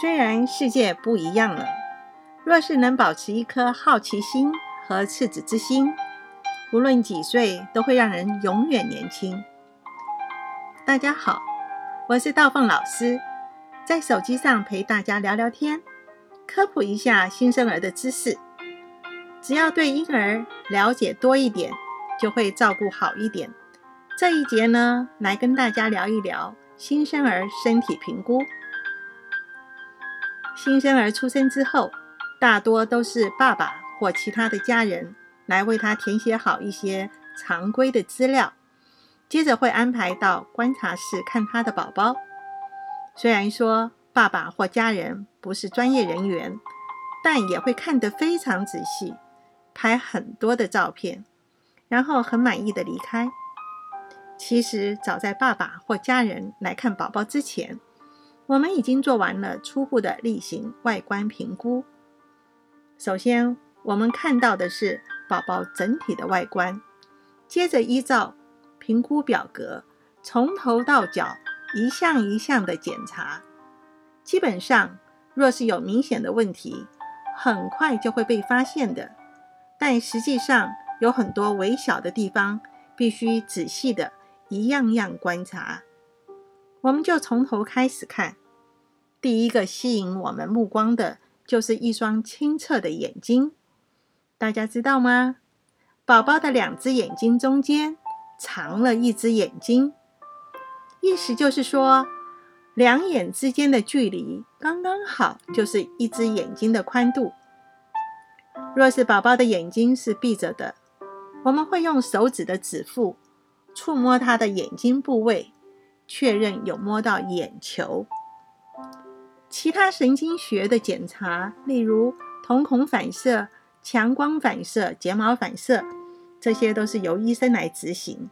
虽然世界不一样了，若是能保持一颗好奇心和赤子之心，无论几岁，都会让人永远年轻。大家好，我是道凤老师，在手机上陪大家聊聊天，科普一下新生儿的知识。只要对婴儿了解多一点，就会照顾好一点。这一节呢，来跟大家聊一聊新生儿身体评估。新生儿出生之后，大多都是爸爸或其他的家人来为他填写好一些常规的资料，接着会安排到观察室看他的宝宝。虽然说爸爸或家人不是专业人员，但也会看得非常仔细，拍很多的照片，然后很满意的离开。其实早在爸爸或家人来看宝宝之前，我们已经做完了初步的例行外观评估。首先，我们看到的是宝宝整体的外观，接着依照评估表格，从头到脚一项一项的检查。基本上，若是有明显的问题，很快就会被发现的。但实际上，有很多微小的地方，必须仔细的一样样观察。我们就从头开始看，第一个吸引我们目光的就是一双清澈的眼睛。大家知道吗？宝宝的两只眼睛中间藏了一只眼睛，意思就是说，两眼之间的距离刚刚好，就是一只眼睛的宽度。若是宝宝的眼睛是闭着的，我们会用手指的指腹触摸他的眼睛部位。确认有摸到眼球，其他神经学的检查，例如瞳孔反射、强光反射、睫毛反射，这些都是由医生来执行。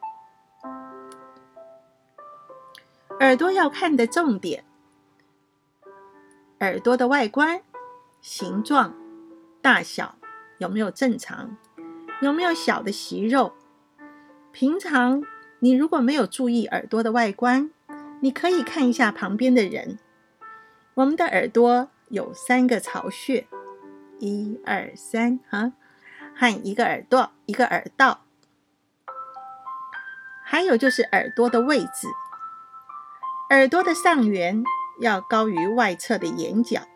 耳朵要看的重点：耳朵的外观、形状、大小有没有正常，有没有小的息肉，平常。你如果没有注意耳朵的外观，你可以看一下旁边的人。我们的耳朵有三个巢穴，一二三，哈，和一个耳朵，一个耳道。还有就是耳朵的位置，耳朵的上缘要高于外侧的眼角，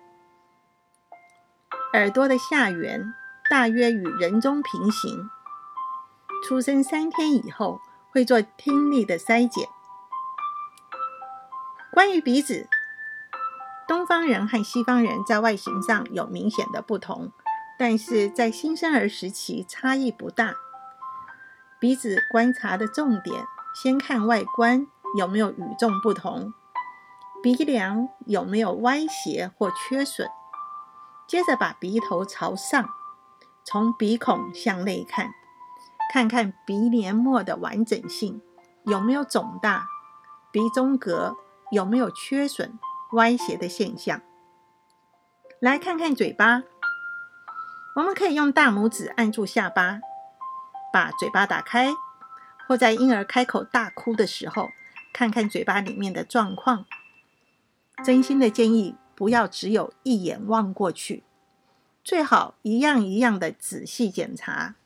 耳朵的下缘大约与人中平行。出生三天以后。会做听力的筛检。关于鼻子，东方人和西方人在外形上有明显的不同，但是在新生儿时期差异不大。鼻子观察的重点，先看外观有没有与众不同，鼻梁有没有歪斜或缺损，接着把鼻头朝上，从鼻孔向内看。看看鼻黏膜的完整性有没有肿大，鼻中隔有没有缺损、歪斜的现象。来看看嘴巴，我们可以用大拇指按住下巴，把嘴巴打开，或在婴儿开口大哭的时候，看看嘴巴里面的状况。真心的建议，不要只有一眼望过去，最好一样一样的仔细检查。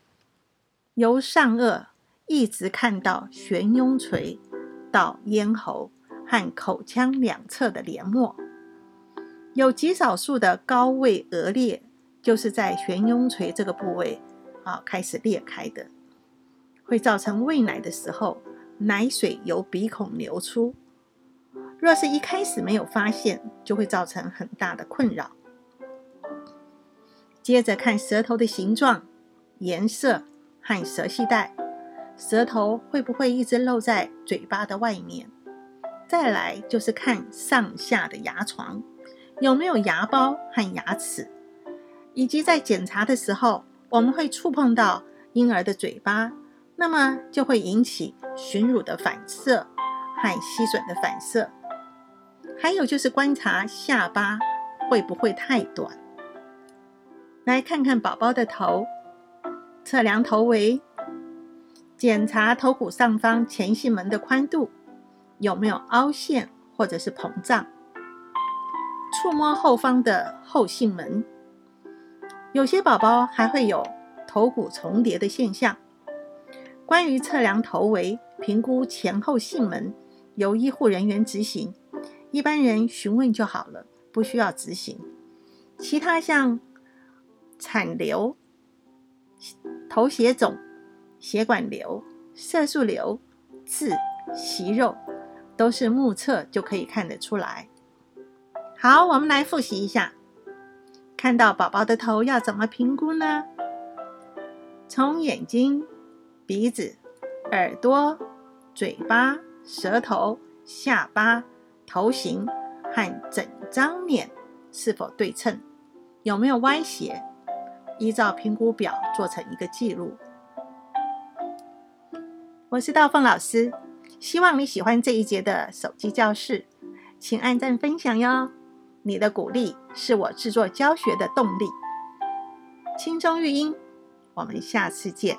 由上颚一直看到悬雍垂，到咽喉和口腔两侧的黏膜，有极少数的高位腭裂，就是在悬雍垂这个部位啊开始裂开的，会造成喂奶的时候奶水由鼻孔流出。若是一开始没有发现，就会造成很大的困扰。接着看舌头的形状、颜色。和舌系带，舌头会不会一直露在嘴巴的外面？再来就是看上下的牙床有没有牙包和牙齿，以及在检查的时候，我们会触碰到婴儿的嘴巴，那么就会引起寻乳的反射和吸吮的反射。还有就是观察下巴会不会太短，来看看宝宝的头。测量头围，检查头骨上方前囟门的宽度有没有凹陷或者是膨胀。触摸后方的后囟门。有些宝宝还会有头骨重叠的现象。关于测量头围、评估前后囟门，由医护人员执行，一般人询问就好了，不需要执行。其他像产瘤、头血肿、血管瘤、色素瘤、痣、息肉，都是目测就可以看得出来。好，我们来复习一下。看到宝宝的头要怎么评估呢？从眼睛、鼻子、耳朵、嘴巴、舌头、下巴、头型和整张脸是否对称，有没有歪斜，依照评估表做成一个记录。我是道凤老师，希望你喜欢这一节的手机教室，请按赞分享哟。你的鼓励是我制作教学的动力。轻松育婴，我们下次见。